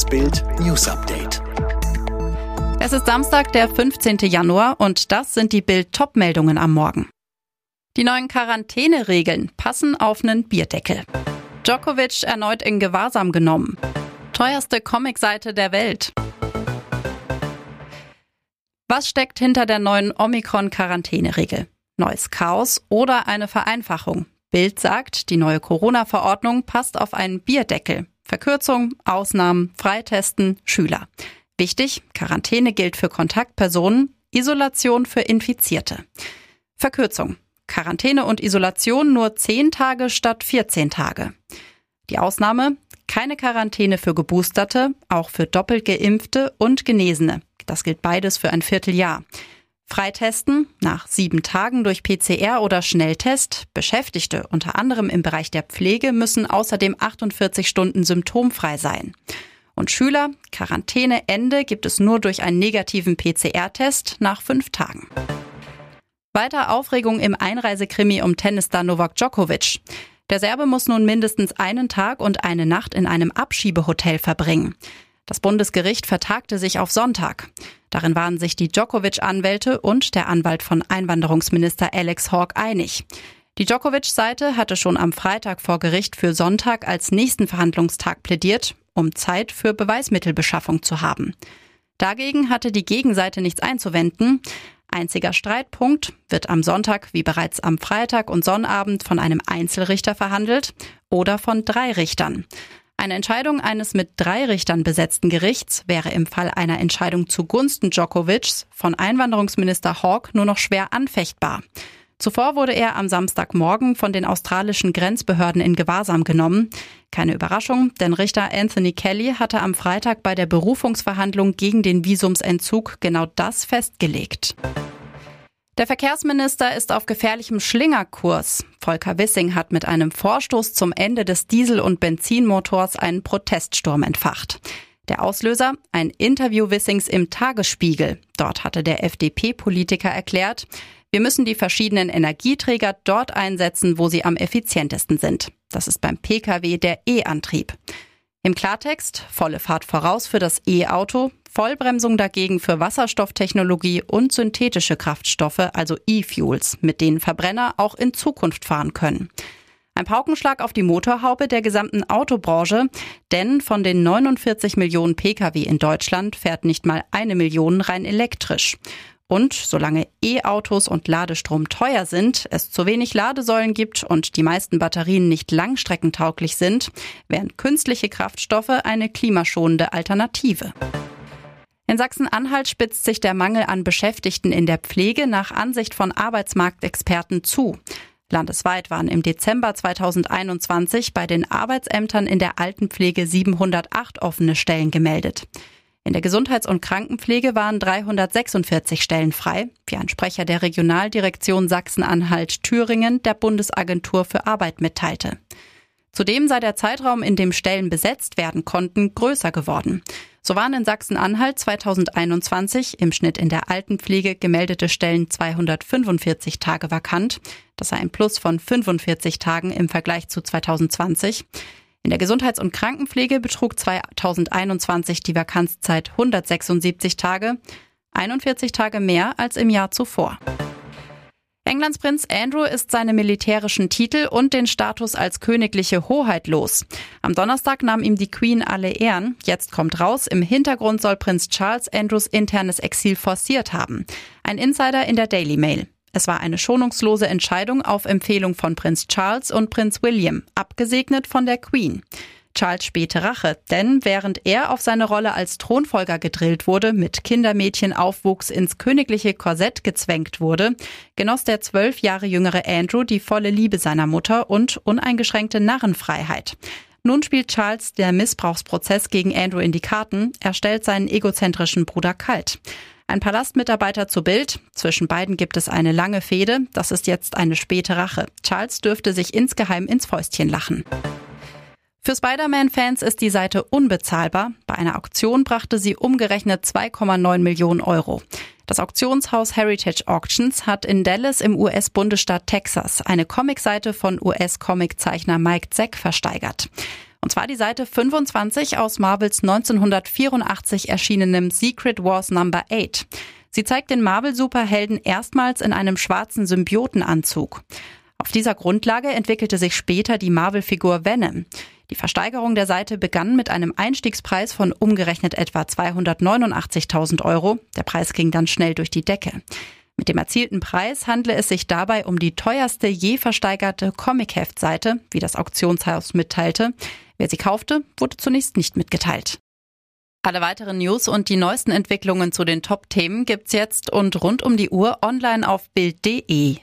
Das Bild News Update. Es ist Samstag, der 15. Januar und das sind die Bild Top-Meldungen am Morgen. Die neuen Quarantäneregeln passen auf einen Bierdeckel. Djokovic erneut in Gewahrsam genommen. Teuerste Comicseite der Welt. Was steckt hinter der neuen Omikron-Quarantäneregel? Neues Chaos oder eine Vereinfachung? Bild sagt, die neue Corona-Verordnung passt auf einen Bierdeckel. Verkürzung, Ausnahmen, Freitesten, Schüler. Wichtig, Quarantäne gilt für Kontaktpersonen, Isolation für Infizierte. Verkürzung. Quarantäne und Isolation nur 10 Tage statt 14 Tage. Die Ausnahme, keine Quarantäne für Geboosterte, auch für doppelt geimpfte und Genesene. Das gilt beides für ein Vierteljahr. Freitesten nach sieben Tagen durch PCR oder Schnelltest. Beschäftigte unter anderem im Bereich der Pflege müssen außerdem 48 Stunden symptomfrei sein. Und Schüler, Quarantäneende gibt es nur durch einen negativen PCR-Test nach fünf Tagen. Weiter Aufregung im Einreisekrimi um Tennisstar Novak Djokovic. Der Serbe muss nun mindestens einen Tag und eine Nacht in einem Abschiebehotel verbringen. Das Bundesgericht vertagte sich auf Sonntag. Darin waren sich die Djokovic-Anwälte und der Anwalt von Einwanderungsminister Alex Hawke einig. Die Djokovic-Seite hatte schon am Freitag vor Gericht für Sonntag als nächsten Verhandlungstag plädiert, um Zeit für Beweismittelbeschaffung zu haben. Dagegen hatte die Gegenseite nichts einzuwenden. Einziger Streitpunkt wird am Sonntag wie bereits am Freitag und Sonnabend von einem Einzelrichter verhandelt oder von drei Richtern. Eine Entscheidung eines mit drei Richtern besetzten Gerichts wäre im Fall einer Entscheidung zugunsten Djokovics von Einwanderungsminister Hawke nur noch schwer anfechtbar. Zuvor wurde er am Samstagmorgen von den australischen Grenzbehörden in Gewahrsam genommen. Keine Überraschung, denn Richter Anthony Kelly hatte am Freitag bei der Berufungsverhandlung gegen den Visumsentzug genau das festgelegt. Der Verkehrsminister ist auf gefährlichem Schlingerkurs. Volker Wissing hat mit einem Vorstoß zum Ende des Diesel- und Benzinmotors einen Proteststurm entfacht. Der Auslöser? Ein Interview Wissings im Tagesspiegel. Dort hatte der FDP-Politiker erklärt, wir müssen die verschiedenen Energieträger dort einsetzen, wo sie am effizientesten sind. Das ist beim Pkw der E-Antrieb. Im Klartext, volle Fahrt voraus für das E-Auto, Vollbremsung dagegen für Wasserstofftechnologie und synthetische Kraftstoffe, also E-Fuels, mit denen Verbrenner auch in Zukunft fahren können. Ein Paukenschlag auf die Motorhaube der gesamten Autobranche, denn von den 49 Millionen Pkw in Deutschland fährt nicht mal eine Million rein elektrisch. Und solange E-Autos und Ladestrom teuer sind, es zu wenig Ladesäulen gibt und die meisten Batterien nicht langstreckentauglich sind, wären künstliche Kraftstoffe eine klimaschonende Alternative. In Sachsen-Anhalt spitzt sich der Mangel an Beschäftigten in der Pflege nach Ansicht von Arbeitsmarktexperten zu. Landesweit waren im Dezember 2021 bei den Arbeitsämtern in der Altenpflege 708 offene Stellen gemeldet. In der Gesundheits- und Krankenpflege waren 346 Stellen frei, wie ein Sprecher der Regionaldirektion Sachsen-Anhalt-Thüringen der Bundesagentur für Arbeit mitteilte. Zudem sei der Zeitraum, in dem Stellen besetzt werden konnten, größer geworden. So waren in Sachsen-Anhalt 2021 im Schnitt in der Altenpflege gemeldete Stellen 245 Tage vakant. Das sei ein Plus von 45 Tagen im Vergleich zu 2020. In der Gesundheits- und Krankenpflege betrug 2021 die Vakanzzeit 176 Tage, 41 Tage mehr als im Jahr zuvor. Englands Prinz Andrew ist seine militärischen Titel und den Status als königliche Hoheit los. Am Donnerstag nahm ihm die Queen alle Ehren. Jetzt kommt raus, im Hintergrund soll Prinz Charles Andrews internes Exil forciert haben. Ein Insider in der Daily Mail. Es war eine schonungslose Entscheidung auf Empfehlung von Prinz Charles und Prinz William, abgesegnet von der Queen. Charles späte Rache, denn während er auf seine Rolle als Thronfolger gedrillt wurde, mit Kindermädchenaufwuchs ins königliche Korsett gezwängt wurde, genoss der zwölf Jahre jüngere Andrew die volle Liebe seiner Mutter und uneingeschränkte Narrenfreiheit. Nun spielt Charles der Missbrauchsprozess gegen Andrew in die Karten, er stellt seinen egozentrischen Bruder kalt. Ein Palastmitarbeiter zu Bild. Zwischen beiden gibt es eine lange Fehde. Das ist jetzt eine späte Rache. Charles dürfte sich insgeheim ins Fäustchen lachen. Für Spider-Man-Fans ist die Seite unbezahlbar. Bei einer Auktion brachte sie umgerechnet 2,9 Millionen Euro. Das Auktionshaus Heritage Auctions hat in Dallas im US-Bundesstaat Texas eine Comicseite von US-Comiczeichner Mike Zeck versteigert. Und zwar die Seite 25 aus Marvels 1984 erschienenem Secret Wars Number 8. Sie zeigt den Marvel-Superhelden erstmals in einem schwarzen Symbiotenanzug. Auf dieser Grundlage entwickelte sich später die Marvel-Figur Venom. Die Versteigerung der Seite begann mit einem Einstiegspreis von umgerechnet etwa 289.000 Euro. Der Preis ging dann schnell durch die Decke. Mit dem erzielten Preis handle es sich dabei um die teuerste je versteigerte Comic-Heft-Seite, wie das Auktionshaus mitteilte. Wer sie kaufte, wurde zunächst nicht mitgeteilt. Alle weiteren News und die neuesten Entwicklungen zu den Top-Themen gibt's jetzt und rund um die Uhr online auf Bild.de.